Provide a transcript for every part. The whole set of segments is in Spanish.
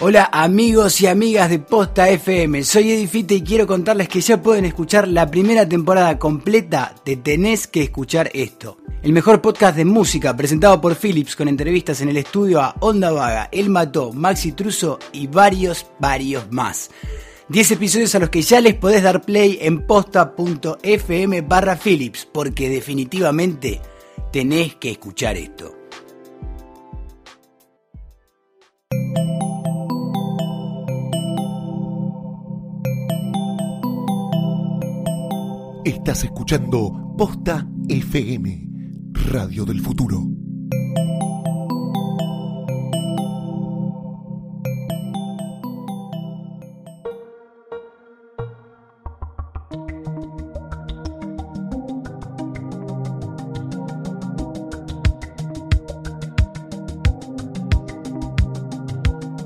Hola amigos y amigas de Posta FM, soy Edifite y quiero contarles que ya pueden escuchar la primera temporada completa de Tenés que escuchar esto. El mejor podcast de música presentado por Philips con entrevistas en el estudio a Onda Vaga, El Mató, Maxi Truso y varios, varios más. 10 episodios a los que ya les podés dar play en posta.fm barra Philips, porque definitivamente tenés que escuchar esto. Estás escuchando Posta FM, Radio del Futuro.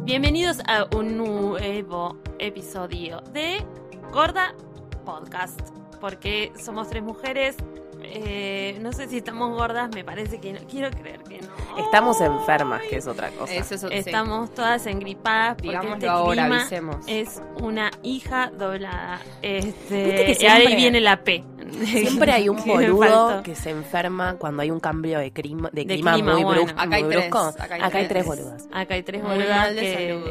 Bienvenidos a un nuevo episodio de Gorda Podcast. Porque somos tres mujeres. eh, no sé si estamos gordas, me parece que no. Quiero creer que no. Estamos enfermas, que es otra cosa. Eso es, sí. Estamos todas engripadas porque Digámoslo este ahora, clima avisemos. es una hija doblada. Este, y ahí viene la P. Siempre hay un boludo que se enferma cuando hay un cambio de, clima, de, De clima, clima, muy, bueno. brusco, Acá hay muy tres, brusco. acá hay Acá hay tres. tres boludas. Acá hay tres boludas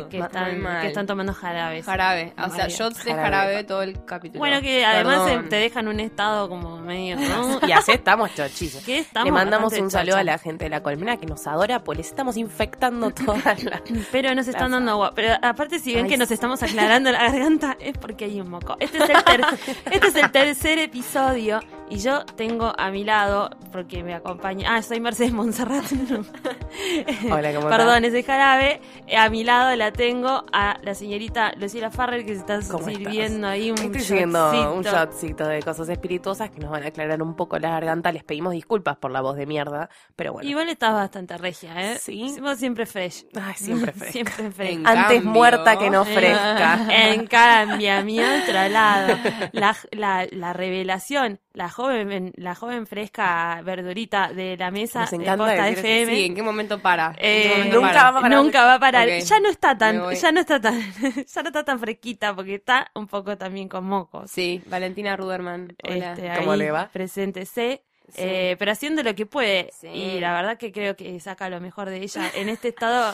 que, están, que tomando jarabes. Jarabe. O sea, shots de Jarabe. jarabe todo el capítulo. Bueno, que además Perdón. te dejan un estado como medio. ¿no? Y así estamos chochillos. Estamos Le mandamos un saludo a la gente de la colmena que nos adora, pues les estamos infectando todas las... Pero nos están dando agua. Pero aparte, si ven Ay, que nos estamos aclarando la garganta, es porque hay un moco. Este es el, ter- este es el tercer episodio y yo tengo a mi lado, porque me acompaña. Ah, soy Mercedes Monserrat. Hola, ¿cómo Perdón, ese jarabe. Eh, A mi lado la tengo a la señorita Lucila Farrell que se está ¿Cómo sirviendo ahí un Estoy shotcito. un shotcito de cosas espirituosas que nos van a aclarar un poco la garganta. Les pedimos disculpas por la voz de mierda, pero bueno. Igual estás bastante regia, ¿eh? Sí. Vos siempre fresh. Ay, siempre fresca. Siempre fresh. En Antes cambio- muerta que no fresca. En cambio, a mi otro lado, la, la, la revelación, la joven, la joven fresca verdurita de la mesa Nos de encanta Posta decir eso. FM. Sí, ¿en qué momento para? ¿En qué eh, momento nunca para? va a parar. Nunca va a parar. Ok, Ya no está tan, ya no está tan, ya no está tan fresquita porque está un poco también con mocos. Sí, Valentina Ruderman. Hola. Este, ¿Cómo le va? Preséntese. Sí. Eh, pero haciendo lo que puede. Sí. Y la verdad que creo que saca lo mejor de ella en este estado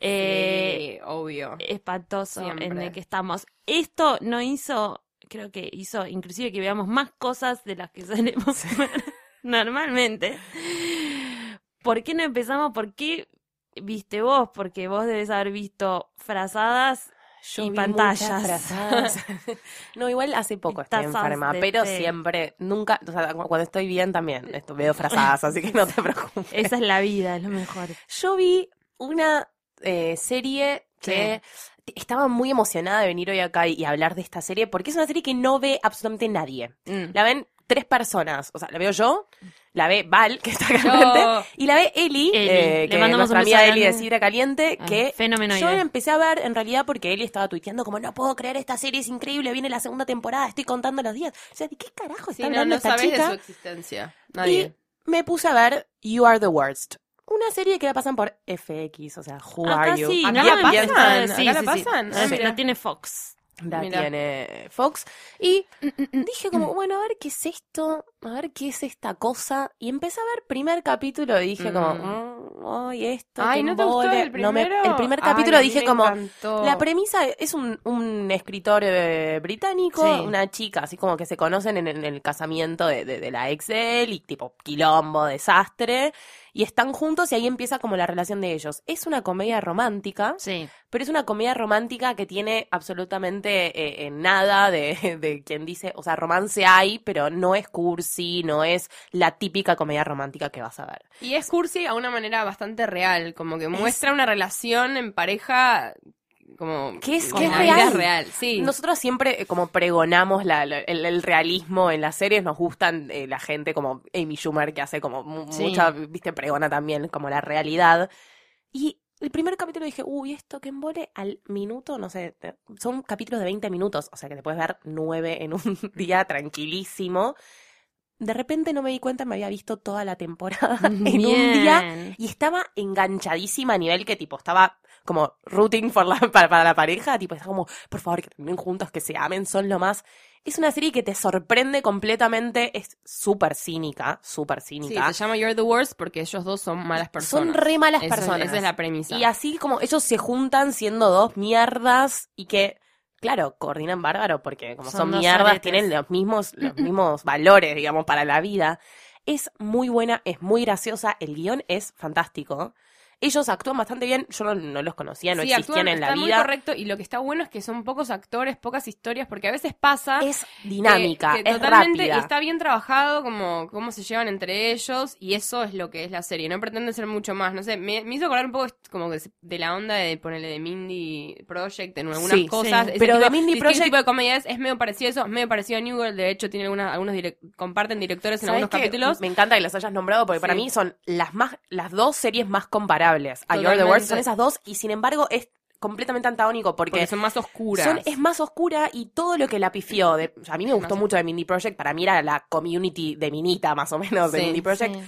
eh, sí, obvio. espantoso en el que estamos. Esto no hizo, creo que hizo inclusive que veamos más cosas de las que solemos ver normalmente. ¿Por qué no empezamos? ¿Por qué viste vos? Porque vos debes haber visto frazadas Yo y vi pantallas. no, igual hace poco estoy Tazas enferma, pero té. siempre, nunca, o sea, cu- cuando estoy bien también, esto, veo frazadas, así que no te preocupes. Esa es la vida, es lo mejor. Yo vi una eh, serie que estaba muy emocionada de venir hoy acá y, y hablar de esta serie, porque es una serie que no ve absolutamente nadie. Mm. La ven tres personas, o sea, la veo yo, la ve Val, que está acá Yo. enfrente, y la ve Eli, Eli. eh, que es mandamos nuestra amiga Eli de. Sidra Caliente, Ah, que yo la empecé a ver en realidad porque Eli estaba tuiteando como, no puedo creer, esta serie es increíble, viene la segunda temporada, estoy contando los días. O sea, ¿de qué carajo Sí, está no, hablando no esta sabes chica? de su existencia. Nadie. Y me puse a ver You Are the Worst. Una serie que la pasan por FX, o sea, Who Acá Are You? sí, ¿Acá la pasan? sí, ¿Acá la sí, pasan? Ah, la tiene Fox. La Mira. tiene Fox. Y dije como, bueno, a ver qué es esto, a ver qué es esta cosa. Y empecé a ver primer capítulo y dije como, mm, ay, esto, Ay, qué ¿no te gustó embole". el No me- primero? el primer capítulo dije como, encantó. la premisa es un, un escritor eh, británico, Sí. una chica, así como que se conocen en, en el casamiento de, de- de la ex de él y tipo quilombo, desastre, y están juntos y ahí empieza como la relación de ellos. Es una comedia romántica, Sí. pero es una comedia romántica que tiene absolutamente eh, eh, nada de, de quien dice, o sea, romance hay, pero no es cursi, no es la típica comedia romántica que vas a ver. Y es cursi a una manera bastante real, como que muestra una relación en pareja como Que es- que es la vida real. real. Sí. Nosotros siempre eh, como pregonamos la- la- el, el realismo en las series, nos gustan eh, la gente como Amy Schumer que hace como Sí. mucha, viste, pregona también como la realidad. Y el primer capítulo dije, uy, esto que embole al minuto, no sé, son capítulos de 20 minutos, o sea que te puedes ver nueve en un día tranquilísimo. De repente no me di cuenta, me había visto toda la temporada en un día y estaba enganchadísima a nivel que tipo estaba como rooting for la, para, para la pareja, tipo, está como, por favor, que terminen juntos, que se amen, son lo más. Es una serie que te sorprende completamente, es súper cínica, súper Sí, cínica. se llama You're the Worst porque ellos dos son malas personas. Son re malas Eso personas. esa es la premisa. Y así como ellos se juntan siendo dos mierdas y que, claro, coordinan bárbaro porque como Son son, mierdas, aretes. tienen los mismos, los mismos valores, digamos, para la vida. Es muy buena, es muy graciosa, el guion es fantástico. Ellos actúan bastante bien, yo no, no los conocía, no sí, existían actúan, en la está muy vida. correcto y lo que está bueno es que son pocos actores, pocas historias, porque a veces pasa Es dinámica, que- que es totalmente rápida. y está bien trabajado como cómo se llevan entre ellos y eso es lo que es la serie, no pretende ser mucho más, no sé, me, me hizo acordar un poco como que de la onda de ponerle de Mindy Project en algunas Sí, cosas, sí. Ese Pero tipo- de Mindy Project- tipo de comedia es, es medio parecido a eso, es medio parecido a New Girl, de hecho tiene algunas, algunos comparten directores en ¿Sabes algunos capítulos. Me encanta que las hayas nombrado porque para mí son las más las dos series más comparables a You're the. Worst. Son esas dos y sin embargo es completamente antagónico porque, Porque son más oscuras. son- es más oscura y todo lo que la pifió. De, o sea, a mí me gustó mucho de Mindy Project. Para mí era la community de Minita, más o menos, de Sí, Mindy Project. Sí.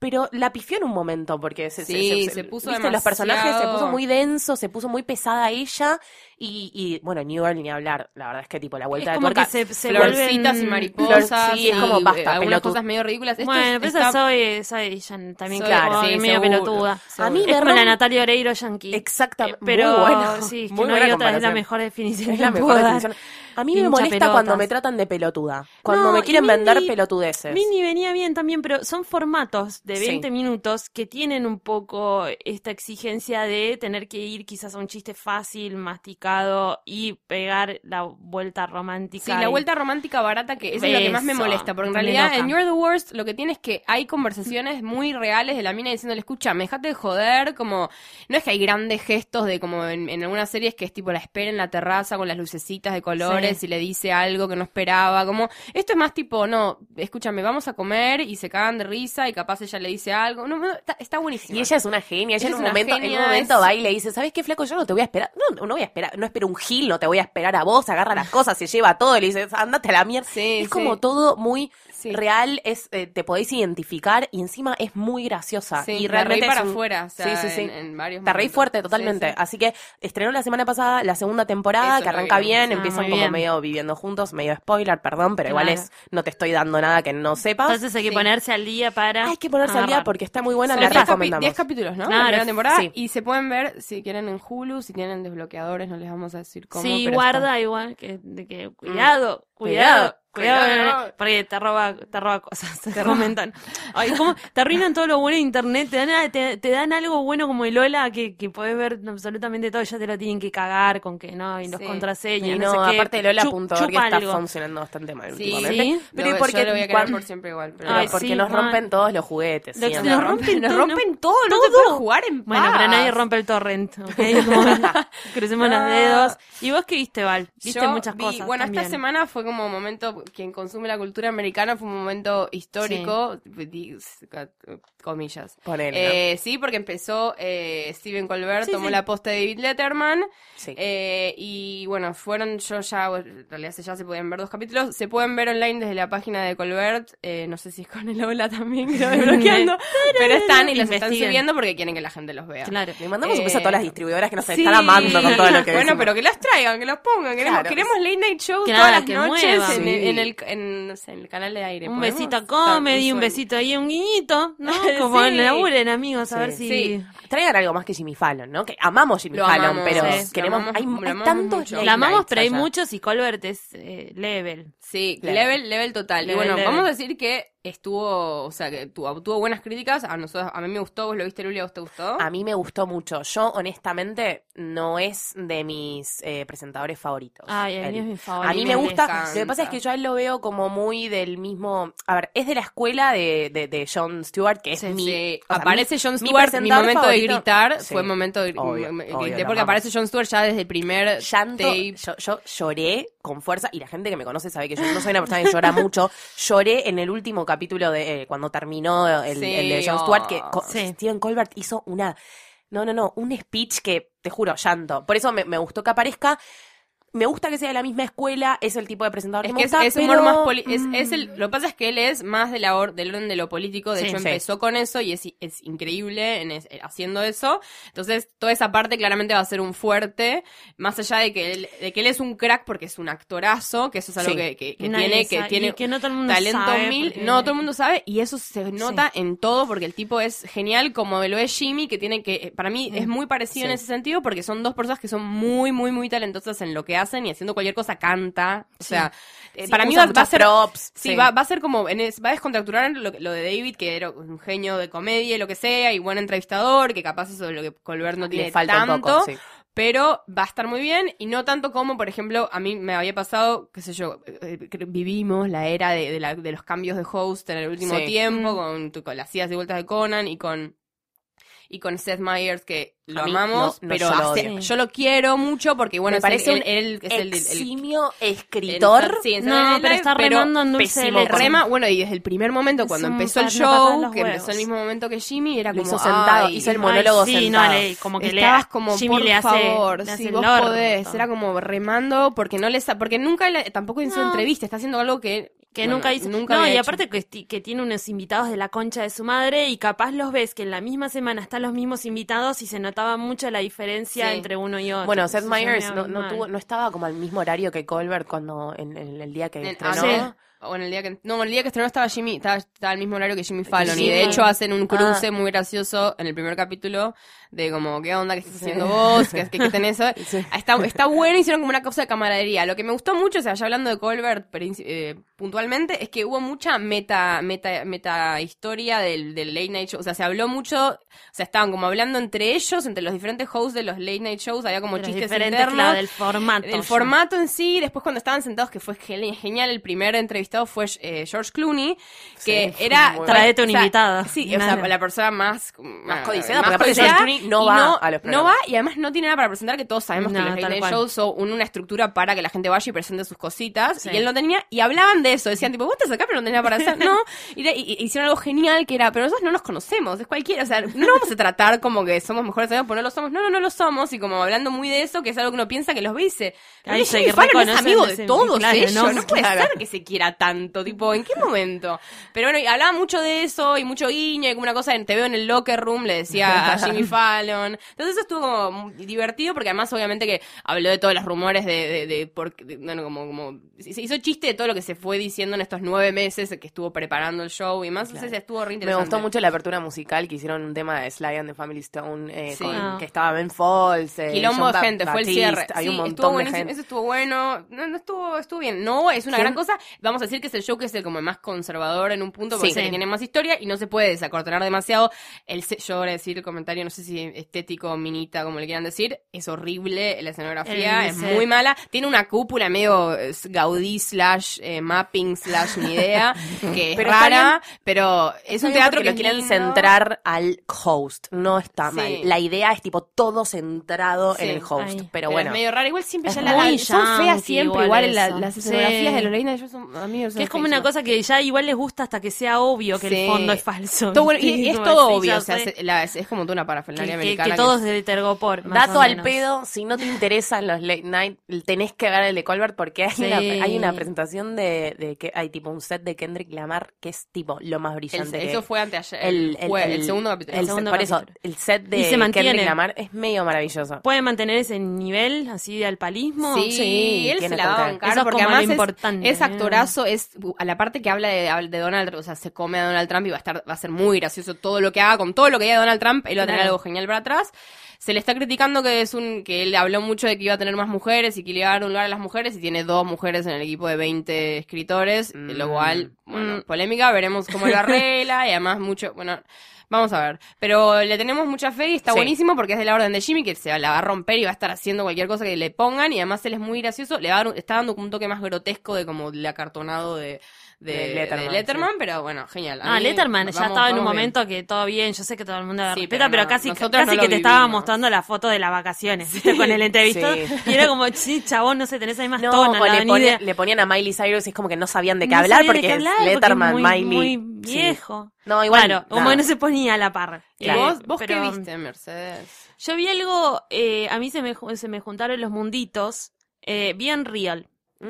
Pero la pifió en un momento porque se, se- Sí, se- se puso ¿viste? los personajes se puso muy denso, se puso muy pesada ella y, y bueno, New Girl ni hablar. La verdad es que tipo la vuelta Es de como tuerca. que se, se Florcitas y vuelven- mariposas. sí, es y, como eh, basta, algunas cosas medio ridículas. Esto Bueno, es- pero está- esa soy, soy también Soy- que claro, como sí, medio seguro, pelotuda. seguro. A mí Es como la Natalia Oreiro yankee. Exactamente. Eh, pero muy bueno. sí, que Muy no buena hay otra, es la mejor definición Es que la puedo mejor dar. definición. A mí me molesta pelotas. cuando me tratan de pelotuda. Cuando No, me quieren y vender Mindy- pelotudeces. Mindy venía bien también, pero son formatos de Sí. 20 minutos que tienen un poco esta exigencia de tener que ir quizás a un chiste fácil, masticado y pegar la vuelta romántica. Sí, la vuelta romántica barata, que eso es lo que más me molesta, porque en realidad enoja. en You're the Worst lo que tiene es que hay conversaciones muy reales de la mina diciéndole, escucha, me dejate de joder, como, no es que hay grandes gestos de como en, en algunas series que es tipo la espera en la terraza con las lucecitas de colores Sí. Y le dice algo que no esperaba, como, esto es más tipo, no, escúchame, vamos a comer y se cagan de risa y capaz ella le dice algo, no, no, está, está buenísimo. Y ella es una genia, ella Ella en un momento, en un momento es- va y le dice, ¿sabes qué, flaco? Yo no te voy a esperar, no, no voy a esperar, no espero un gil, no te voy a esperar a vos, agarra las cosas, se lleva todo y le dice, andate a la mierda. Sí, es como todo muy Sí. real, es eh, te podéis identificar y encima es muy graciosa. Sí, y me realmente reí para es un- afuera, o sea, sí, sí, sí. en- en varios Te reí fuerte totalmente. sí. Así que estrenó la semana pasada la segunda temporada, Eso que arranca bien, Ah, empiezan como bien. medio viviendo juntos, medio spoiler, perdón, pero igual Claro. es, no te estoy dando nada que no sepas. Entonces hay que Sí. ponerse al día para. Hay que ponerse al día porque está muy buena, Son la 10 capi- recomendamos. 10 capítulos, ¿no? Claro, la primera temporada. sí. Y se pueden ver si quieren en Hulu, si tienen desbloqueadores, no les vamos a decir cómo. Sí, pero guarda igual, que, de que cuidado, cuidado, Cuidado, cuidado, cuidado. porque te roba, te roba cosas, te comentan. Ay, ¿cómo? Te arruinan todo lo bueno de internet, te dan, te, te dan algo bueno como el Lola que, que podés ver absolutamente todo, ya te lo tienen que cagar con que no, y los Sí. contraseñas, Y no, no, sé aparte de Lola Chu- punto org chupa está algo. funcionando bastante mal Sí, últimamente. ¿Sí? Pero y porque lo voy a cuan- por siempre igual. Pero, pero Ay, porque nos rompen todos los juguetes. Lo- siempre. nos rompen nos todo, rompen no- todo, no te todo. puedes jugar en Bueno, paz. pero nadie rompe el torrent, ¿ok? Como- crucemos No. los dedos. ¿Y vos qué viste, Val? Viste Yo muchas vi- cosas. Bueno, también. esta semana fue como momento, quien consume la cultura americana fue un momento histórico, comillas. Ponele, Eh, sí, porque empezó eh, Steven Colbert, Sí, tomó sí. la posta de David Letterman, Sí. eh, y bueno, fueron, yo ya, en realidad ya se podían ver dos capítulos, se pueden ver online desde la página de Colbert, eh, no sé si es con el Ola también, que lo desbloqueando, pero están y los están subiendo porque quieren que la gente los vea. Claro. Le mandamos un Eh, beso a todas las distribuidoras que nos están amando con todo lo que Bueno, decimos. pero que los traigan, que los pongan. Queremos, Claro. queremos late night shows Que todas las que noches muevan. en, Sí. En el, en, no sé, en el canal de aire. Un ¿Podemos? besito a comedy, un besito ahí, un guiñito, ¿no? Como Sí. laburen, amigos, a ver si... Sí. Traigan algo más que Jimmy Fallon, ¿no? Que amamos Jimmy Lo Fallon, amamos, pero sí, queremos. lo amamos- hay, tantos La amamos, pero hay muchos y Colbert es eh, level. Sí, Level. level, level total. Level, y bueno, level. vamos a decir que estuvo, o sea, que tuvo, tuvo buenas críticas. A nosotros, a mí me gustó, vos lo viste, Luli, a vos te gustó. A mí me gustó mucho. Yo, honestamente, no es de mis eh, presentadores favoritos. Ay, Él. es mi favorito. A mí me me gusta. Lo que pasa es que yo a él lo veo como muy del mismo. A ver, es de la escuela de, de, de Jon Stewart, que es Sí, mi. Sí, o sea, aparece mi- Jon mi Stewart, mi, momento favorito. de gritar Sí. fue momento de Obvio, porque aparece Jon Stewart ya desde el primer llanto. tape. Yo, yo lloré con fuerza y la gente que me conoce sabe que yo no soy una persona que llora mucho. Lloré en el último capítulo de eh, cuando terminó el, Sí, el de Jon Stewart que oh. Sí. Steven Colbert hizo una no, no, no, un speech que te juro llanto. Por eso me, me gustó que aparezca. Me gusta que sea de la misma escuela, es el tipo de presentador Es que que me es, gusta, es pero, más poli- es, mm, es el, lo que pasa es que él es más de la or- del orden de lo político, de Sí. hecho Sí. empezó con eso y es, es increíble en es- haciendo eso. Entonces, toda esa parte claramente va a ser un fuerte, más allá de que él, de que él es un crack porque es un actorazo, que eso es algo Sí. que, que- que Nadie tiene, que tiene que no todo el mundo talento sabe, mil, porque- no todo el mundo sabe y eso se nota en todo porque el tipo es genial como lo es Jimmy que tiene que para mí es muy parecido en ese sentido porque son dos personas que son muy muy muy talentosas en lo que hacen y haciendo cualquier cosa canta o sea eh, Sí, para mí va, va a ser props, sí. Va, va a ser como en es- va a descontracturar lo, lo de David que era un genio de comedia y lo que sea y buen entrevistador que capaz eso de lo que Colbert no tiene le falta tanto un poco, sí. pero va a estar muy bien y no tanto como, por ejemplo, a mí me había pasado, qué sé yo, eh, eh, vivimos la era de, de la- de los cambios de host en el último Sí. tiempo, Mm. con, con las idas y vueltas de Conan y con y con Seth Meyers que lo amamos, no, pero yo lo hace- odio. yo lo quiero mucho porque bueno, me es el- parece el, el- el- eximio el- escritor. sí, en No, pero Live, está remando en dulce de pésimo, leche. Rema, bueno, y desde el primer momento, cuando empezó el show, que empezó el mismo momento que Jimmy, era Lo como. hizo sentado, ay, hizo el Ay, monólogo sí, sentado. no, le, como que Estabas le, como, Jimmy por le hace, favor, le hace si vos podés. Era como remando, porque no les... Porque nunca, tampoco en su entrevista, está haciendo algo que... Que bueno, nunca hizo. Nunca no, y hecho. aparte que, que tiene unos invitados de la concha de su madre y capaz los ves que en la misma semana están los mismos invitados y se notaba mucho la diferencia Sí. entre uno y otro. Bueno, Seth Meyers no, no, tuvo, no estaba como al mismo horario que Colbert cuando en, en el día que En- estrenó. ah, ¿no? O en el día que... No, el día que estrenó estaba Jimmy, estaba, estaba al mismo horario que Jimmy Fallon. Y de hecho hacen un cruce Ah. muy gracioso en el primer capítulo de como, ¿qué onda que estás haciendo vos? ¿Qué, qué, qué tenés? Sí. Está, está bueno, hicieron como una cosa de camaradería. Lo que me gustó mucho, o sea, ya hablando de Colbert eh, puntualmente, es que hubo mucha meta, meta, meta historia del, del late night show. O sea, se habló mucho, o sea, estaban como hablando entre ellos, entre los diferentes hosts de los late night shows, había como chistes internos. claro, del formato. El ya. formato en sí, después cuando estaban sentados, que fue genial, el primer entrevistado fue eh, George Clooney, que Sí, era... Traete un o sea, invitado. Sí, o sea, la persona más... Más codiciada, más porque codiciada, No y va a los No va, programas. y además no tiene nada para presentar, que todos sabemos No, que los late shows son un- una estructura para que la gente vaya y presente sus cositas, Sí. y él no tenía, y hablaban de eso, decían tipo, vos estás acá pero no tenés nada para hacer, no, y, de- y- y hicieron algo genial que era, pero nosotros no nos conocemos, es cualquiera, o sea, no nos vamos a tratar como que somos mejores amigos, porque no lo somos, no, no, no lo somos, y como hablando muy de eso, que es algo que uno piensa que los ve y dice, "Pero se es amigo de todos claro, ellos, no, no, puede claro. ser que se quiera tanto, tipo, ¿en qué momento? Pero bueno, y hablaba mucho de eso, y mucho guiño, y como una cosa, en te veo en el locker room, le decía a Jimmy Fallon. Entonces eso estuvo como muy divertido, porque además obviamente que habló de todos los rumores de, de, de, por- de- bueno, como, como, se hizo chiste de todo lo que se fue diciendo en estos nueve meses que estuvo preparando el show y más, entonces estuvo re Me gustó mucho la apertura musical que hicieron un tema de Sly and the Family Stone eh, Sí. con- Ah. que estaba Ben Folds, eh, Quilombo John de gente, fue el cierre. Hay Sí, un estuvo montón de buenísimo, gente. eso estuvo bueno. No, no estuvo, estuvo bien. No, es una gran cosa. Vamos a decir que es el show que es el como el más conservador en un punto, porque Sí. tiene más historia y no se puede desacortonar demasiado. El, yo voy a decir el comentario, no sé si estético, minita, como le quieran decir, es horrible, la escenografía es muy mala. Tiene una cúpula medio eh, Gaudí slash eh, mapping slash ni idea, que es Pero rara, pero es un teatro que lo quieren lindo. centrar al host, no está Sí. mal. La idea es tipo todo centrado Sí. en el host, Ay. pero Pero bueno. es medio raro. Igual siempre Es ya la, muy son feas siempre, igual igual, la- las Sí. escenografías de los shows son a mí Que es como una cosa que ya igual les gusta hasta que sea obvio que Sí. el fondo es falso. Todo y, y es todo obvio, o sea, la- es, es como toda una que, que- americana. que que todo es- es de Tergopor. Dato al pedo, si no te interesan los late night, tenés que ver el de Colbert porque hay, Sí. una, hay una presentación de, de que hay tipo un set de Kendrick Lamar que es tipo lo más el- brillante. que- eso fue anteayer, el, el, fue el segundo capítulo. el segundo por eso, el set de. Kendrick Lamar es medio maravilloso. ¿Puede mantener ese nivel así de alpalismo? Sí, Sí, él se la qué. en cara Eso es porque además es- importante, es, actorazo, es a la parte que habla de, de Donald Trump, o sea, se come a Donald Trump y va a estar va a ser muy gracioso todo lo que haga con todo lo que diga Donald Trump, él va a tener algo genial para atrás. Se le está criticando que es un que él habló mucho de que iba a tener más mujeres y que le iba a dar un lugar a las mujeres y tiene dos mujeres en el equipo de 20 escritores, Mm. lo cual, bueno, Mm. polémica, veremos cómo lo arregla y además mucho, bueno, Vamos a ver. Pero le tenemos mucha fe y está Sí. buenísimo porque es de la orden de Jimmy que se la va a romper y va a estar haciendo cualquier cosa que le pongan. Y además él es muy gracioso. Le va a dar está dando un toque más grotesco de como el acartonado de, de, De Letterman, de Letterman, pero bueno, genial. A Ah, Letterman ya vamos- estaba en un bien. momento que todo bien, yo sé que todo el mundo la Sí, respeta, pero casi, casi no que te estaba mostrando la foto de las vacaciones, ¿viste? Con el entrevistado. Sí. Y era como, sí, chabón, no sé, tenés ahí más No, le, ponía- le ponían a Miley Cyrus y es como que no sabían de qué hablar porque qué es hablar, porque Letterman, muy, Miley. Muy Sí. viejo. No, igual. Claro, como que no se ponía a la par. ¿Y Eh, vos, vos qué viste, Mercedes? Yo vi algo, eh, a mí se me, se me juntaron los munditos, eh, Bien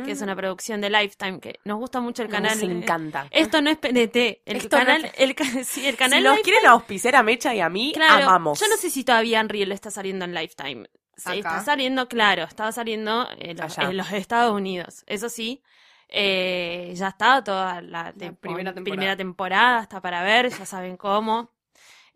Que es una producción de Lifetime, que nos gusta mucho el Mm, canal. Nos encanta. Esto no es PNT, el Esto no canal, es- el, sí, el canal si nos quieren auspiciar a Mecha y a mí, Claro, amamos. yo no sé si todavía Unreal está saliendo en Lifetime. Sí. Está saliendo, claro, estaba saliendo en los, Allá. en los Estados Unidos. Eso sí, eh, ya está toda la, tempo- primera temporada. primera temporada, está para ver, ya saben cómo.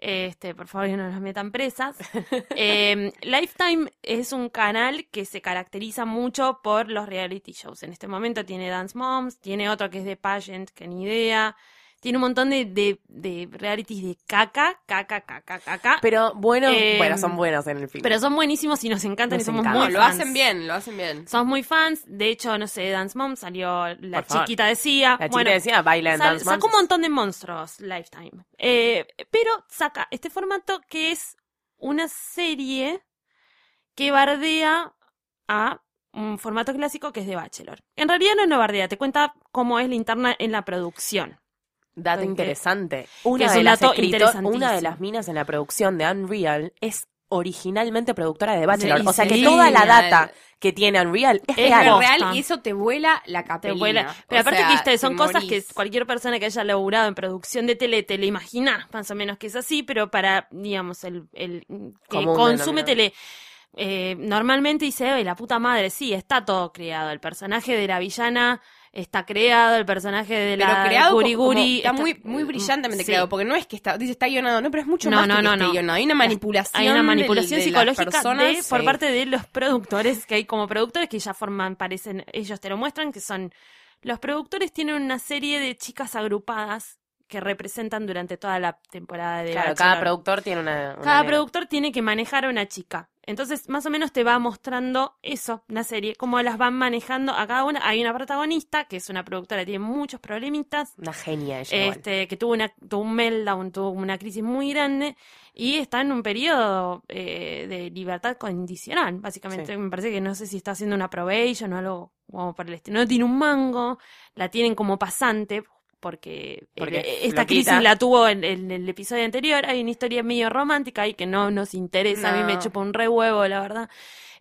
Este, por favor, no nos metan presas. Eh, Lifetime es un canal que se caracteriza mucho por los reality shows. En este momento tiene Dance Moms, tiene otro que es de Pageant, que ni idea. Tiene un montón de, de, de realities de caca, caca, caca, caca. Pero bueno, Eh, bueno, son buenos en el film. Pero son buenísimos y nos encantan Nos y somos encanta. muy No, lo fans. hacen bien, lo hacen bien. Somos muy fans. De hecho, no sé, Dance Mom salió la Por favor. chiquita decía. la chica bueno, decía, baila en sal- Dance sacó un montón de monstruos Lifetime. Eh, pero saca este formato que es una serie que bardea a un formato clásico que es de Bachelor. En realidad no es no bardea, te cuenta cómo es la interna en la producción. Dato interesante. Una es de un las una de las minas en la producción de Unreal es originalmente productora de Bachelor. Sí, o sea que sí. toda la data que tiene Unreal es, Es real. Es posta. real y eso te vuela la Te capelina. vuela- O Pero aparte sea, que son cosas que cualquier persona que haya laburado en producción de tele te le imagina, más o menos que es así, pero para, digamos, el, el que Común consume tele. eh, normalmente dice, "Ay, la puta madre, sí, está todo creado. El personaje de la villana está creado, el personaje de Pero la creado Guri como- Guri está, muy, muy brillantemente sí. creado, porque no es que está, dice está guionado, no, pero es mucho No, más no, que no, que no. guionado. Hay una manipulación. Hay una del- manipulación de psicológica personas, de, por parte de los productores, que hay como productores que ya forman, parecen, ellos te lo muestran, que son, los productores tienen una serie de chicas agrupadas que representan durante toda la temporada de Claro, Bachelor. cada productor tiene una. una Cada productor tiene que manejar a una chica. Entonces, más o menos te va mostrando eso, la serie, cómo las van manejando a cada una. Hay una protagonista, que es una productora que tiene muchos problemitas, Una genia ella. igual. este, que tuvo, una, tuvo un meltdown, tuvo una crisis muy grande y está en un periodo eh, de libertad condicional, básicamente. Sí. Me parece que no sé si está haciendo una probation o algo como por el estilo. No tiene un mango, la tienen como pasante. Porque, Porque eh, esta crisis la tuvo en, en el episodio anterior. Hay una historia medio romántica y que no nos interesa. A mí me chupa un re huevo, la verdad.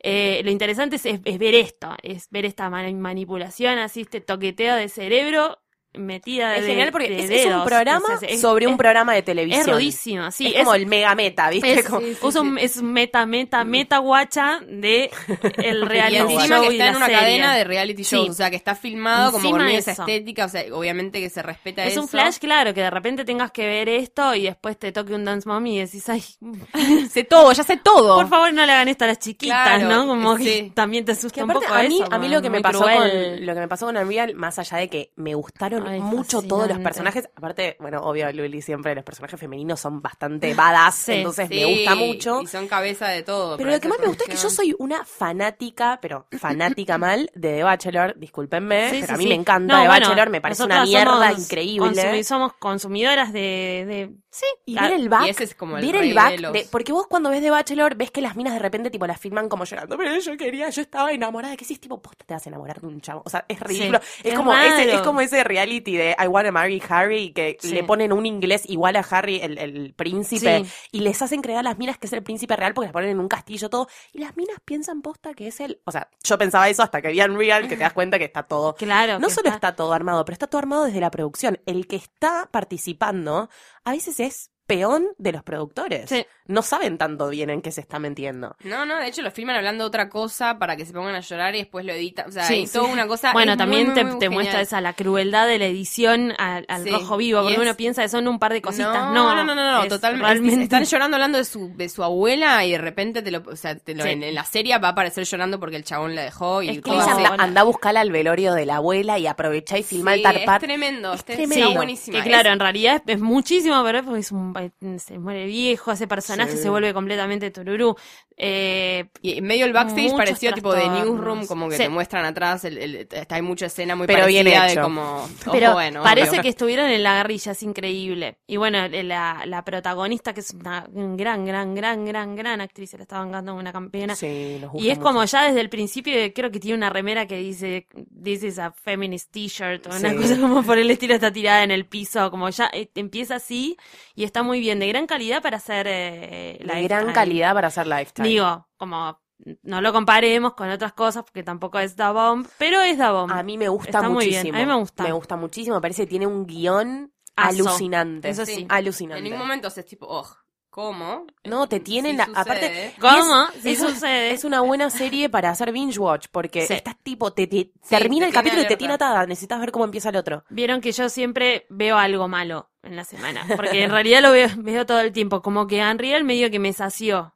Eh, lo interesante es, es- es ver esto, es ver esta mani- manipulación, así este toqueteo de cerebro metida Es de genial porque de es, es un dedos. programa Es- es- sobre un es- programa de televisión. Es rudísimo, sí. es, como el mega meta, ¿viste? es, Como- usa un- es meta, meta, meta guacha de el Y reality encima show que y está en una serie. cadena de reality shows, Sí. o sea, que está filmado como con esa estética, o sea, obviamente que se respeta Es eso. un flash, claro, que de repente tengas que ver esto y después te toque un dance mom y decís, ay, Sé todo, ya sé todo. por favor no le hagan esto a las chiquitas, Claro, ¿no? Como que sí. también te asusta Que un aparte poco a mí, eso, a mí lo que me pasó cruel. con lo que me pasó con Unreal, más allá de que me gustaron Ay, mucho todos los personajes, aparte, bueno, obvio Luli siempre los personajes femeninos son bastante badass, Sí, entonces Sí, me gusta mucho. Y son cabeza de todo. Pero lo que más me gusta es que yo soy una fanática, pero fanática mal, de The Bachelor, discúlpenme, Sí, pero a mí me encanta No, The bueno, Bachelor, me parece una mierda increíble. consumi- somos consumidoras de, de sí, Y ah, ver el back, y ese es como el ver rey el back de los- de- porque vos cuando ves The Bachelor ves que las minas de repente tipo las filman como llorando, pero yo quería, yo estaba enamorada, que sí es tipo, posta te vas a enamorar de un chavo, o sea, es ridículo, es, es como raro. ese, es como ese reality de I Wanna Marry Harry que Sí. le ponen un inglés igual a Harry, el, el príncipe, Sí. y les hacen creer a las minas que es el príncipe real porque las ponen en un castillo todo, y las minas piensan posta que es el, o sea, yo pensaba eso hasta que vi Unreal, que te das cuenta que está todo claro. no solo está todo armado, pero está todo armado desde la producción. El que está participando a veces es peón de los productores. Sí. No saben tanto bien en qué se está metiendo. No, no, de hecho lo filman hablando de otra cosa para que se pongan a llorar y después lo editan. O sea, Sí, hay toda una cosa. Bueno, también muy, te, muy te genial. muestra esa la crueldad de la edición al, al Sí, rojo vivo, porque es- uno piensa que son un par de cositas. No, No, no, no, no, no, es totalmente. Realmente. Están llorando hablando de su, de su abuela y de repente te lo, o sea, te lo- Sí. en, en la serie va a aparecer llorando porque el chabón la dejó y Es que anda, a buscar al velorio de la abuela y aprovecha y filma Sí, el tarpar. Es tremendo, Es tremendo. está buenísima. Que claro, en realidad es, es muchísimo, pero es un, se muere viejo, ese personaje Sí. se vuelve completamente tururú. Eh, Y en medio del backstage pareció tipo de newsroom, como que Sí. te muestran atrás, el, el- está- hay mucha escena muy Pero bien parecida de hecho. como, ojo, pero bueno, parece obvio. que estuvieron en la guerrilla, es increíble. Y bueno, la, la protagonista, que es una gran, gran, gran, gran, gran actriz, se la está bancando una campeona. Sí, Y es mucho. como ya desde el principio, creo que tiene una remera que dice, This is a feminist t-shirt, o una Sí. cosa como por el estilo, está tirada en el piso, como ya eh, empieza así, y está muy bien, de gran calidad para hacer eh, de Lifetime. gran calidad para hacer lifetime. Digo, como no lo comparemos con otras cosas porque tampoco es Da Bomb, pero es Da Bomb. A mí me gusta Está muy bien, muchísimo. a mí me gusta. Me gusta muchísimo. Me parece que tiene un guion Aso. alucinante. Eso sí. Alucinante. En ningún momento es tipo, oh, ¿cómo? No, te tienen Sí la- sucede. aparte- ¿Cómo? Es, es sucede. es una buena serie para hacer binge watch porque Sí. estás tipo, te, te- termina te el capítulo y tiene te tiene atada. Necesitas ver cómo empieza el otro. Vieron que yo siempre veo algo malo en la semana, porque en realidad lo veo, veo todo el tiempo, como que a Unreal medio que me sació,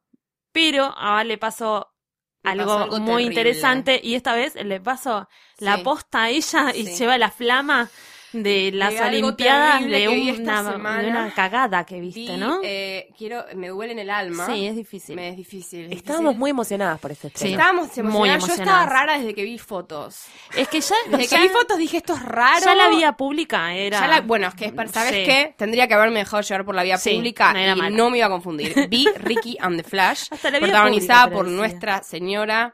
pero ahora le pasó Le algo, pasó algo muy terrible. interesante y esta vez le pasó la posta a ella y Sí. lleva la flama de las De Olimpiadas de una, semana. de una cagada que viste, Vi, ¿no? eh, quiero, me duele en el alma. sí, es difícil. Me es difícil. es Estábamos difícil. muy emocionadas por este estreno. Estábamos Muy emocionadas. Yo estaba emocionadas. rara desde que vi fotos. Es que ya, Desde ya, que vi fotos dije esto es raro. ya la vía pública era... Ya la- bueno, es que, ¿sabes Sí. qué? Tendría que haberme dejado llevar por la vía Sí, pública no y mala. no me iba a confundir. Vi Ricky and the Flash, Hasta la vía protagonizada pública, por nuestra señora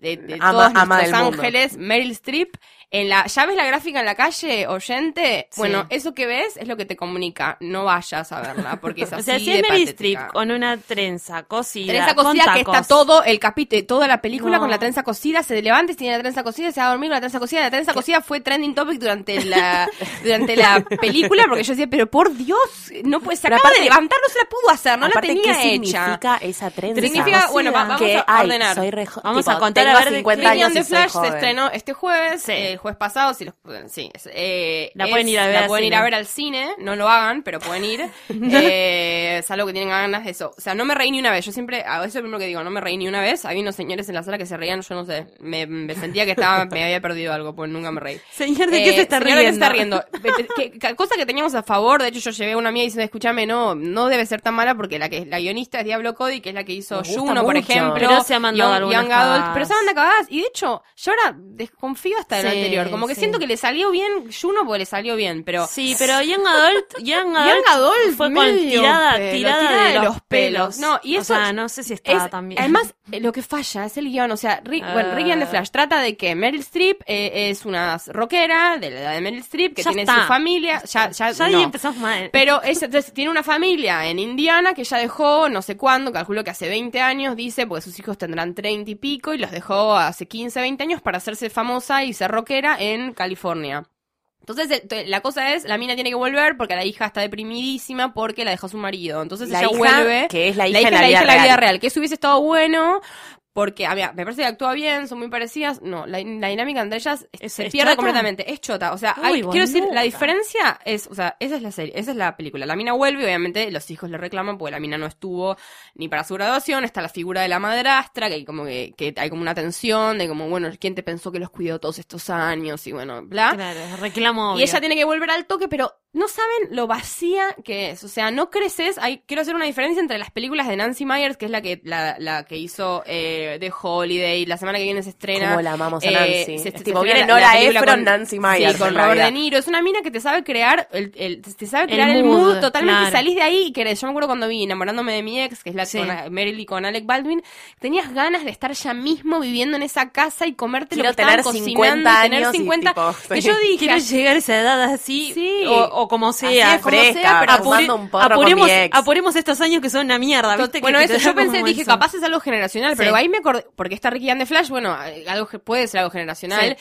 de, de Ama- todos ama nuestros ángeles, Meryl Streep. En la, ¿Ya ves la gráfica en la calle, oyente? Sí. Bueno, eso que ves es lo que te comunica. No vayas a verla, porque es O así sea, si de es con una trenza cosida, Trenza con cosida que está todo el capítulo, toda la película No. con la trenza cosida, se levanta y tiene la trenza cosida, se va a dormir con la trenza cosida, la trenza cosida fue trending topic durante la durante la película porque yo decía, pero por Dios, no puede, se Pero acaba aparte- de levantar, no se la pudo hacer, no Aparte, la tenía ¿qué hecha. significa esa trenza? Significa, bueno, va- vamos que, a ay, ordenar. soy re jo- Vamos tipo, a contar a ver de 50 qué- Ricky años soy Flash se estrenó este jueves, Sí. eh, el jueves pasado, si los, sí, es, eh, La es- pueden ir a ver la pueden ir a ver al cine, no lo hagan, pero pueden ir, eh, salvo que tienen ganas de eso. O sea, no me reí ni una vez, yo siempre, ah, eso es lo primero que digo, no me reí ni una vez, había unos señores en la sala que se reían, yo no sé, me, me sentía que estaba, me había perdido algo, pues nunca me reí. Señor, ¿de qué Eh, se está riendo? ¿de qué se está riendo? Que- que- cosa que teníamos a favor, de hecho yo llevé a una amiga diciendo, escúchame, no, no debe ser tan mala porque la que la guionista es Diablo Cody, que es la que hizo Juno, por ejemplo. Pero se ha mandado Young- Young Adult, pero se manda cagadas. Y de hecho, yo ahora desconfío hasta del Sí, anterior. Como que sí. siento que le salió bien Juno porque le salió bien, pero... Sí, pero Young Adult, Young Adult, Young Adult fue con tirada, pelo, tirada, tirada de, los pelos. No, y O eso sea, no sé si está Es- tan bien. Además, eh, lo que falla es el guion. O sea, Rick, bueno, Ricky and the Ah. Flash trata de que Meryl Streep eh, es una rockera de la edad de Meryl Streep que Ya tiene está. su familia. Ya, ya, ya ahí no. empezamos mal. Pero es, entonces, tiene una familia en Indiana que ya dejó, no sé cuándo, calculo que hace 20 años, dice, porque sus hijos tendrán 30 y pico, y los dejó hace 15, 20 años para hacerse famosa y ser rockera en California. Entonces, eh, la cosa es, la mina tiene que volver porque la hija está deprimidísima porque la dejó su marido. Entonces La ella hija, vuelve. que es la hija la en la la vida hija en la vida real. real. Que eso hubiese estado bueno porque, a ver, me parece que actúa bien, son muy parecidas. No, la, la dinámica entre ellas ¿Es- se es pierde completamente. Es chota. O sea, Uy, hay- quiero decir, la diferencia es, o sea, esa es la serie, esa es la película. La mina vuelve y obviamente los hijos le reclaman porque la mina no estuvo ni para su graduación. Está la figura de la madrastra, que hay como que, que hay como una tensión de como, bueno, ¿quién te pensó que los cuidó todos estos años? Y bueno, bla. Claro, reclamo Y ella tiene que volver al toque, pero no saben lo vacía que es. O sea, no creces. Hay, quiero hacer una diferencia entre las películas de Nancy Myers, que es la que, la, la que hizo eh, The Holiday. La semana que viene se estrena. Como la amamos a eh, Nancy. se- Es se tipo, viene Nora con- Nancy Myers, Sí, con Robert. De Niro. Es una mina que te sabe crear el, el- te sabe El crear el, mood, mood, totalmente. claro. Salís de ahí y querés. Yo me acuerdo cuando vi enamorándome de mi ex, que es la Sí. con Meryl y con Alec Baldwin, tenías ganas de estar ya mismo viviendo en esa casa y comerte Quiero lo que estaban tener cocinando 50 y tener años y 50 tipo, que sí. yo dije Quiero llegar a esa edad así, Sí. o, o como Así sea. de como fresca, sea, pero apure- un apuremos, estos años que son una mierda, bueno, que eso yo pensé, dije, eso. capaz es algo generacional, Sí. pero ahí me acordé, porque está Ricky and the Flash, bueno, algo puede ser algo generacional,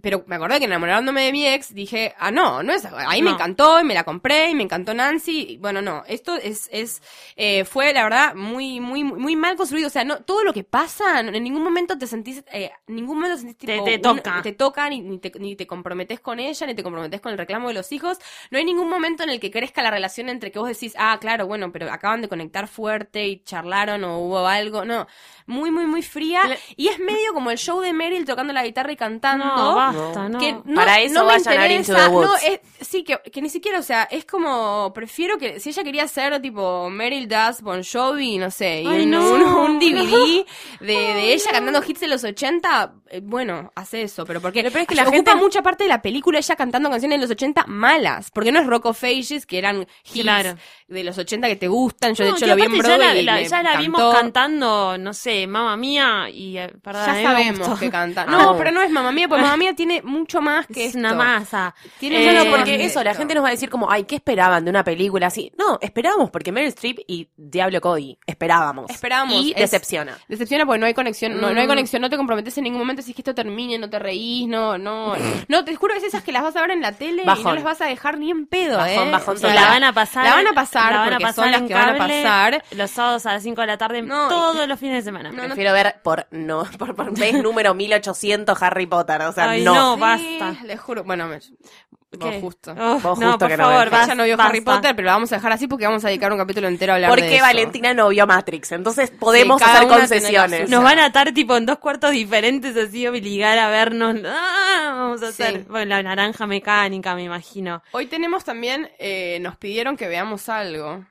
pero me acordé que enamorándome de mi ex, dije, ah, no, no es, ahí me encantó, y me la compré, y me encantó Nancy, y bueno, no, esto es, es, eh, fue la verdad muy, muy, muy mal construido, o sea, no, todo lo que pasa, en ningún momento te sentís, eh, en ningún momento te sentís tipo, te toca. te toca, ni, ni te, ni te comprometes con ella, ni te comprometes con el reclamo de los hijos, no hay ningún momento en el que crezca la relación entre que vos decís, ah, claro, bueno, pero acaban de conectar fuerte y charlaron o hubo algo. No, muy, muy, muy fría. Y es medio como el show de Meryl tocando la guitarra y cantando. No, basta, no. Que no, Para eso no me vayan a interesa, Woods. no, es, sí, que, que ni siquiera, o sea, es como, prefiero que, si ella quería ser tipo Meryl Does Bon Jovi, no sé, y Ay, un, no, un, un DVD de, de ella cantando hits de los 80, eh, bueno, hace eso, pero porque peor es que la ocupa gente- mucha parte de la película ella cantando canciones de los 80 malas, porque no es Rock of Ages, que eran hits Claro. de los 80 que te gustan, yo de hecho lo vi en ya Broadway la, y la- me ya la vimos cantando, no sé, Mamma Mía y eh, Ya sabemos que canta. No. Pero no es Mamá Mía, porque Mamá Mía tiene mucho más que es esto. una masa. Tiene Eh, mucho más porque que eso, la esto. gente nos va a decir como, ay, ¿qué esperaban de una película así? No, esperábamos porque Meryl Streep y Diablo Cody, esperábamos. Esperábamos, Y es- decepciona. Decepciona porque no hay conexión, no, no hay Mm. conexión, no te comprometes en ningún momento si es que esto termine, no te reís, no, no. No, te juro que es esas que las vas a ver en la tele y no Bajón. las vas a dejar ni en pedo, Bajón, ¿eh? bajón O sea, total. la van a pasar. La van a pasar la van a porque pasar son las en que van a cable pasar. Los sábados a las 5 de la tarde, No, todos los fines de semana. No, no, Prefiero ver por, no, por, por vez número 1800 Harry Potter, o sea, Ay, no. no. Sí, basta. Les juro, bueno, me, vos ¿Qué? justo. Oh, Vos no, justo por que favor, Ella no vio basta. Harry Potter, pero la vamos a dejar así porque vamos a dedicar un capítulo entero a hablar de Porque eso. Valentina no vio Matrix, entonces podemos cada hacer concesiones. Nos van a atar tipo en dos cuartos diferentes así obligar a vernos. ¡Ah! Vamos a Sí. hacer bueno, la naranja mecánica, me imagino. Hoy tenemos también, eh, nos pidieron que veamos algo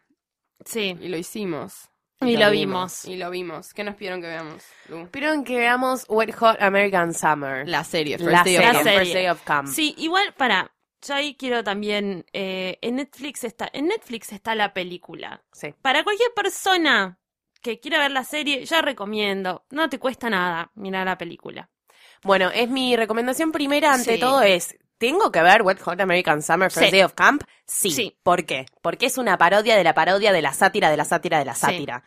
Sí. y lo hicimos. Y lo vimos. Y lo vimos. ¿Qué nos pidieron que veamos? Lu? Pidieron que veamos Wet Hot American Summer. La serie, First La Day of serie, La. First Day of Camp. Sí, igual, para. Yo ahí quiero también. eh, en Netflix está. En Netflix está la película. Sí. Para cualquier persona que quiera ver la serie, yo recomiendo. No te cuesta nada mirar la película. Bueno, es mi recomendación primera ante Sí. todo es, ¿tengo que ver Wet Hot American Summer First Sí. Day of Camp? Sí. Sí. ¿Por qué? Porque es una parodia de la parodia de la sátira de la sátira de la Sí. sátira.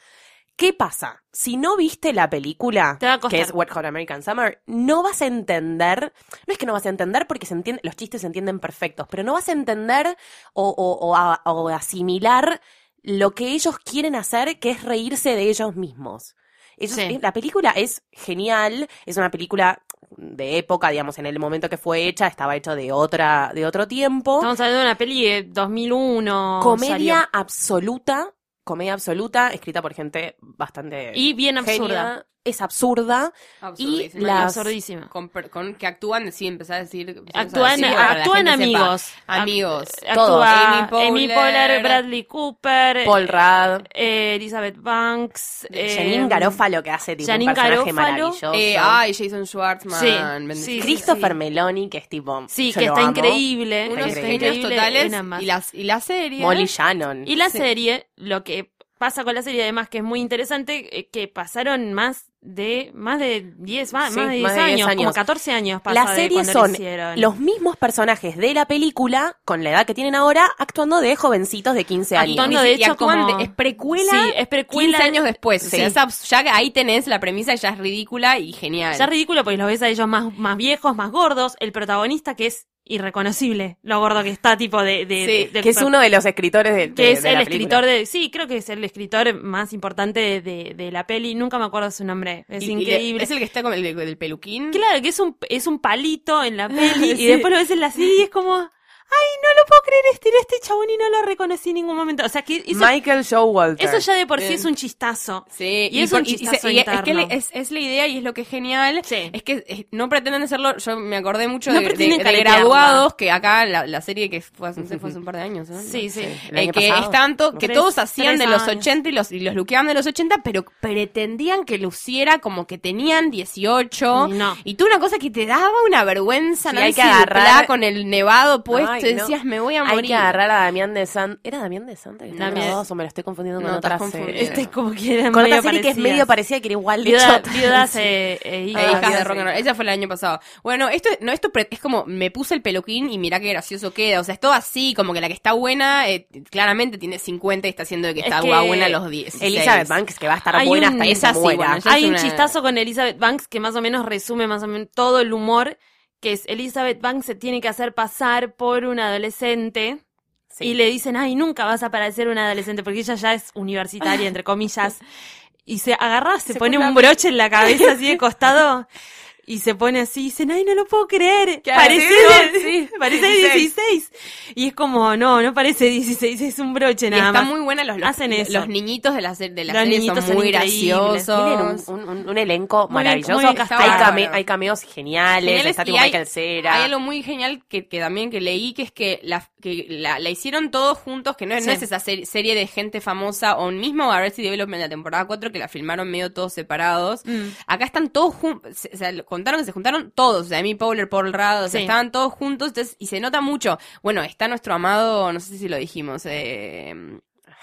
¿Qué pasa? Si no viste la película, que es Wet Hot American Summer, no vas a entender, no es que no vas a entender porque se entiende, los chistes se entienden perfectos, pero no vas a entender o, o- o a- o asimilar lo que ellos quieren hacer, que es reírse de ellos mismos. Ellos- Sí. La película es genial, es una película de época, digamos, en el momento que fue hecha, estaba hecho de otra, de otro tiempo. Estamos hablando de una peli de 2001. comedia salió. absoluta, comedia absoluta, escrita por gente bastante Y bien genia. Es absurda. Y las- Absurdísima. Con, que actúan, sí, empezar a decir. a Actúan, decir actúan sepa. amigos. Amigos. Ac- Todos. Actúa Amy Poehler, Amy Poehler, Bradley Cooper, Paul Rudd, eh, Elizabeth Banks, eh, Janine Garofalo que hace tipo Janine un personaje Garofalo. maravilloso. Eh, ay, Jason Schwartzman. Sí, Christopher Meloni que es tipo Sí, que está increíble. Unos Está increíble totales. Y, las, y la serie. Molly Shannon. Y la Sí. serie, lo que pasa con la serie además que es muy interesante, eh, que pasaron más de más de 10, más, Sí, más de 10 más de 10 años, como años. 14 años pasa La de serie cuando son los mismos personajes de la película, con la edad que tienen ahora, actuando de jovencitos de 15 años. Actuando de hecho como- de- es precuela. Sí, es precuela. 15 años después. O Sí. sea, abs- ya que ahí tenés la premisa, ya es ridícula y genial. Ya es ridículo porque los ves a ellos más, más viejos, más gordos. El protagonista que es irreconocible, lo gordo que está, tipo de... de- Sí, de- del que es uno de los escritores de, que de- es de el la escritor de... Sí, creo que es el escritor más importante de, de- de la peli. Nunca me acuerdo su nombre. Es Y- y le- increíble. es el que está con el, de- del peluquín. Claro, que es un, es un palito en la peli Sí. y después lo ves en la serie y es como... Ay, no lo puedo creer, este era este chabón y no lo reconocí en ningún momento. O sea, que eso, Michael Showalter. eso ya de por sí es un chistazo. Sí, Y es un chistazo se- y es que le- es, es la idea y es lo que es genial. Sí. Es que no pretenden hacerlo. Yo me acordé mucho No de, de- de graduados, que acá la, la serie que fue, hace- no sé, fue hace un par de años, ¿no? Sí, sí. Eh, que pasado. están to- que Tres- todos hacían de los años. 80 y los, y los luqueaban de los 80, pero pretendían que luciera como que tenían 18. Y no. Y tú una cosa que te daba una vergüenza, Sí, hay que agarrar- con el nevado puesto, Ay, no. decías, me voy a Hay morir. que agarrar a Damián de Santa. ¿Era Damián de Santa que Damián- graduado o me lo estoy confundiendo con No, otra serie? Este es como que era Con otra serie que es medio parecida, que era igual de Viuda- chota. viudas e, e Eh, hijas. hijas de rock and roll. Ella fue el año pasado. Bueno, esto, no, esto es como me puse el peluquín y mirá qué gracioso queda. O sea, es todo así, como que la que está buena, eh, claramente tiene 50 y está haciendo de que Es está que buena a los 10. Elizabeth Banks, que va a estar Hay buena un- hasta que esa se muera. bueno, Hay un una- chistazo con Elizabeth Banks que más o menos resume más o menos todo el humor, que es Elizabeth Banks se tiene que hacer pasar por una adolescente Sí. y le dicen, ay, nunca vas a parecer una adolescente porque ella ya es universitaria, entre comillas. Y se agarra, se, Se pone un broche en la cabeza así de costado y se pone así y dicen, ay, no lo puedo creer. ¿Qué Parece, sí, parece 16. 16. Y es como, no, no parece 16, es un broche Y nada está más. muy buena los, los, Hacen eso. los niñitos de la, de la Los serie niñitos son son muy increíbles. Tienen graciosos. un, un- un- un elenco Muy maravilloso. muy bien hay, came- hay cameos geniales. Geniales, está y tipo hay- Michael Cera. Hay algo muy genial que, que también que leí, que es que la, que la, la hicieron todos juntos, que no, es- no Sí. es esa ser- serie de gente famosa, o mismo Arrested Development la temporada 4, que la filmaron medio todos separados. Mm. Acá están todos juntos, o sea, contaron que se juntaron todos, o sea, Amy Powler, Paul Rudd, o sea, Sí. estaban todos juntos, entonces, y se nota mucho. Bueno, está nuestro amado, no sé si lo dijimos, eh,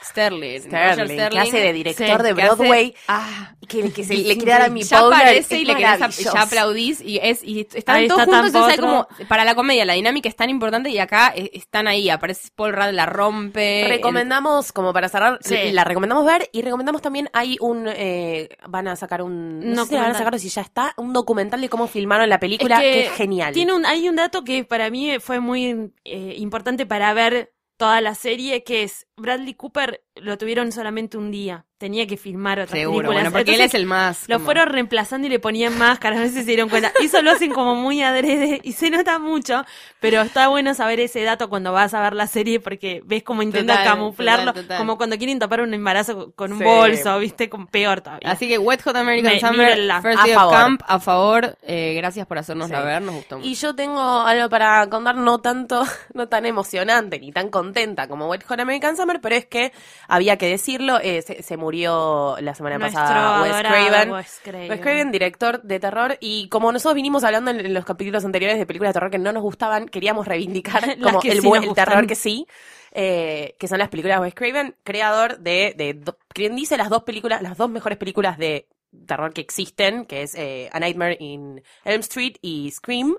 Sterling. Sterling, Roger que Sterling, hace de director sí, de que hace- Broadway, Ah, que, que se le quiere dar a mi ya Powder, aparece y le querés, ya aplaudís y es y están Ahí todos está juntos, entonces como para la comedia la dinámica es tan importante y acá eh, están ahí, aparece Paul Rudd la rompe. el- Recomendamos, como para cerrar, Sí. la recomendamos ver y recomendamos también, hay un, eh, van a sacar un, no sé si van a Documental. sacar o si ya está, un documental de cómo filmaron la película, que, es genial. Tiene un, hay un dato que para mí fue muy eh, importante para ver toda la serie, que es Bradley Cooper lo tuvieron solamente un día. Tenía que filmar otras Seguro, películas. bueno, porque él es el más. Lo como- fueron reemplazando y le ponían máscaras, no sé si se dieron cuenta. Eso lo hacen como muy adrede y se nota mucho, pero está bueno saber ese dato cuando vas a ver la serie porque ves cómo intenta Total, camuflarlo, total, total. como cuando quieren tapar un embarazo con un Sí. bolso, viste, con peor todavía. Así que Wet Hot American Me- Summer, mírenla. First Day of. Camp, a favor. Eh, gracias por hacernos Sí. la ver, nos gustó mucho. Y yo tengo algo para contar, no tanto, no tan emocionante ni tan contenta como Wet Hot American Summer, pero es que había que decirlo, eh, se, se murió la semana Nuestro pasada Wes Craven. Wes Craven. Wes Craven, director de terror, y como nosotros vinimos hablando en, en los capítulos anteriores de películas de terror que no nos gustaban, queríamos reivindicar como el, sí buen- el terror que sí, eh, que son las películas de Wes Craven, creador de, de quien dice las dos películas, las dos mejores películas de terror que existen, que es eh, A Nightmare in Elm Street y Scream,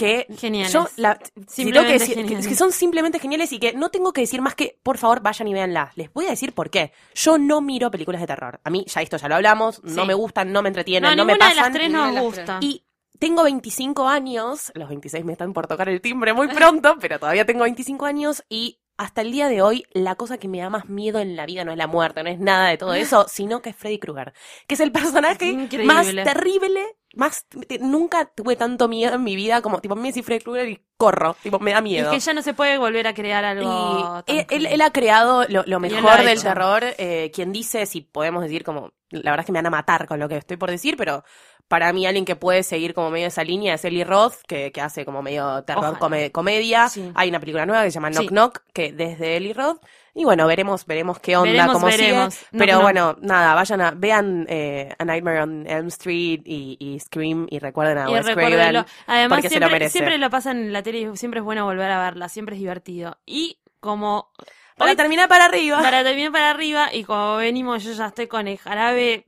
que Geniales. yo la, si tengo que Simplemente decir, que, geniales. que son simplemente geniales y que no tengo que decir más que por favor vayan y véanlas. Les voy a decir por qué. Yo no miro películas de terror. A mí ya esto ya lo hablamos, no me gustan, no me entretienen, No, no, me ninguna de pasan. las tres de las gusta. Y tengo 25 años, los 26 me están por tocar el timbre muy pronto, pero todavía tengo 25 años y hasta el día de hoy la cosa que me da más miedo en la vida no es la muerte, no es nada de todo eso, sino que es Freddy Krueger, que es el personaje Increíble. más terrible, más nunca tuve tanto miedo en mi vida como tipo me decís Freddy Krueger y corro, tipo me da Es miedo. que ya no se puede volver a crear algo. Y él, él- ha creado lo, lo mejor del terror. eh, quien dice, si podemos decir como, la verdad es que me van a matar con lo que estoy por decir, pero para mí alguien que puede seguir como medio esa línea es Eli Roth, que, que hace como medio terror come- comedia. Sí. Hay una película nueva que se llama Knock Sí. Knock, que desde Eli Roth. Y bueno, veremos, veremos qué onda, Veremos, cómo veremos. sigue. Pero bueno, nada, vayan a, vean eh, A Nightmare on Elm Street y, y Scream y recuerden a Y Wes. Craven. Además, porque se lo siempre, merece. siempre lo pasan en la tele y siempre es bueno volver a verla, siempre es divertido. Y como Para terminar para arriba. para terminar para arriba y como venimos, yo ya estoy con el jarabe,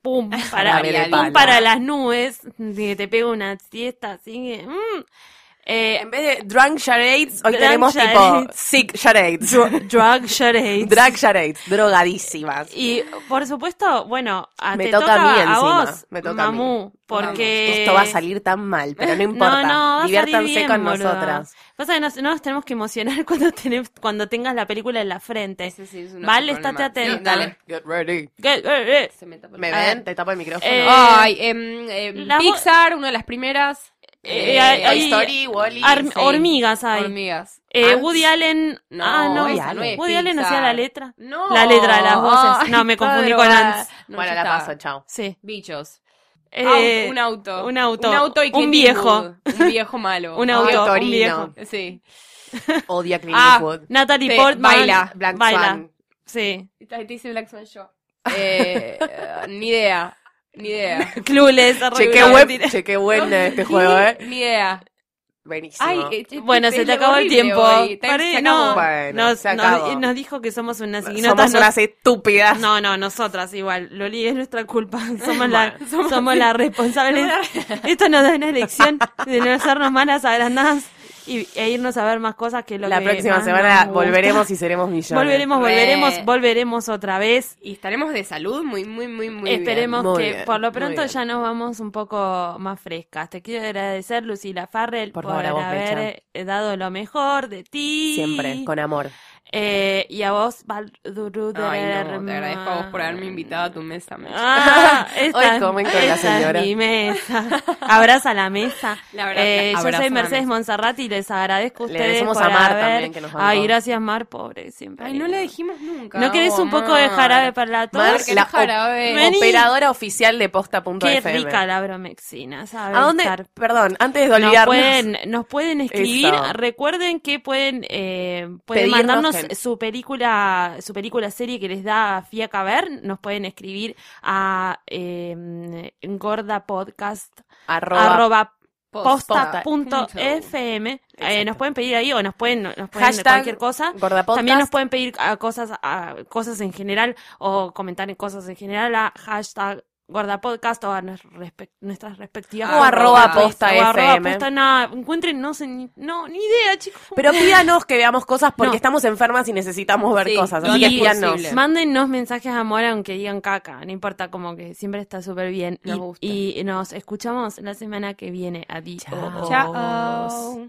pum, para, pum para las nubes, que te pego una siesta, así que... mm. Eh, En vez de drunk charades, hoy Drunk tenemos tipo charades. sick charades. drug charades. drug charades, drogadísimas. Y por supuesto, bueno, a, Me te toca a mí a encima, vos, me toca a mí. Mamú, porque Esto va a salir tan mal, pero no importa. No, no, a Diviértanse bien, con boluda. nosotras. Pasa que nos, no nos tenemos que emocionar cuando tenés, cuando tengas la película en la frente. Ese sí es Vale, estate problema. atenta. Sí, dale. Get ready. Get- eh, eh. Se me tapa el- ¿Me A ven? Te tapo el micrófono. Eh, Ay, vo- Pixar, una de las primeras. Eh, Eh, hay- Toy hay- Story, sí. hormigas hay. Hormigas. Eh. Woody Allen. No, ah, no. esa no es Woody Allen Pixar. hacía la letra. No. La letra de las voces. Ay, No, me confundí con. Ants. No, bueno, la paso, chao. Sí. Bichos. Eh, Auto, un auto. Un auto. Un auto y Un viejo. Un viejo malo. Un Ay, auto. Un Torino. viejo. Sí. Odia Clint Ah, Eastwood. Natalie Sí, Portman. baila. Black baila. Swan. Sí. Te dice Black Swan yo. Eh, eh, ni idea. Ni idea. Clueless. Che, qué arreglo, buen, mentira. che, qué buen eh, este ¿Qué? juego, ¿eh? Ni idea. Buenísimo. Ay, eh, Bueno, se te acabó el tiempo. Paré- se no. Bueno, nos, se acabó. nos dijo que somos unas Somos ignotas. nos- unas estúpidas. No, no, nosotras igual. Loli, es nuestra culpa. Somos la, somos las responsables. Esto nos da una elección de no hacernos malas agrandadas y, e irnos a ver más cosas que lo La que próxima más semana volveremos y seremos millones. Volveremos, Re. volveremos, volveremos otra vez. Y estaremos de salud muy, muy, muy, muy Esperemos Muy que bien, por lo pronto bien. ya nos vamos un poco más frescas. Te quiero agradecer, Lucila Farrell, Por por, favor, a vos, haber dado lo mejor de ti. Siempre, con amor. Eh, y a vos, Valduruder. Ay, no, te agradezco a vos por haberme invitado a tu mesa. Mecha. Ah, esta, Hoy comen con la señora. es mi mesa. Abraza la mesa. La verdad que Eh, yo soy Mercedes mesa. Monserrat y les agradezco a Le ustedes decimos por a Mar haber... también que nos bancó. Ay, gracias Mar, pobre, siempre. Ay, no le dijimos nunca. ¿No querés un Oh, poco de Mar. jarabe para la tos? Mar, que la jarabe. operadora oficial de posta.fm. Qué rica la bromexina, ¿sabes? ¿A dónde? Estar- Perdón, antes de Nos olvidarnos. pueden, nos pueden escribir. Eso. Recuerden que pueden, eh, pueden Pedirnos mandarnos su película, su película serie que les da fiaca ver. Nos pueden escribir a eh, gordapodcast Arroba, arroba posta.fm. Eh, nos pueden pedir ahí o nos pueden, nos pueden Hashtag cualquier cosa. También nos pueden pedir a cosas, a cosas en general o comentar en cosas en general a hashtag Gordapodcast o a respe- nuestras respectivas O arroba posta o arroba FM. posta, nada, encuentren, no sé, ni, no, ni idea, chicos. Pero pídanos que veamos cosas porque No. estamos enfermas y necesitamos ver Sí, cosas. Así que pídanos. Mándennos mensajes de amor aunque digan caca, no importa, como que siempre está súper bien. Nos Y, gusta. y nos escuchamos la semana que viene. Adiós. Chao.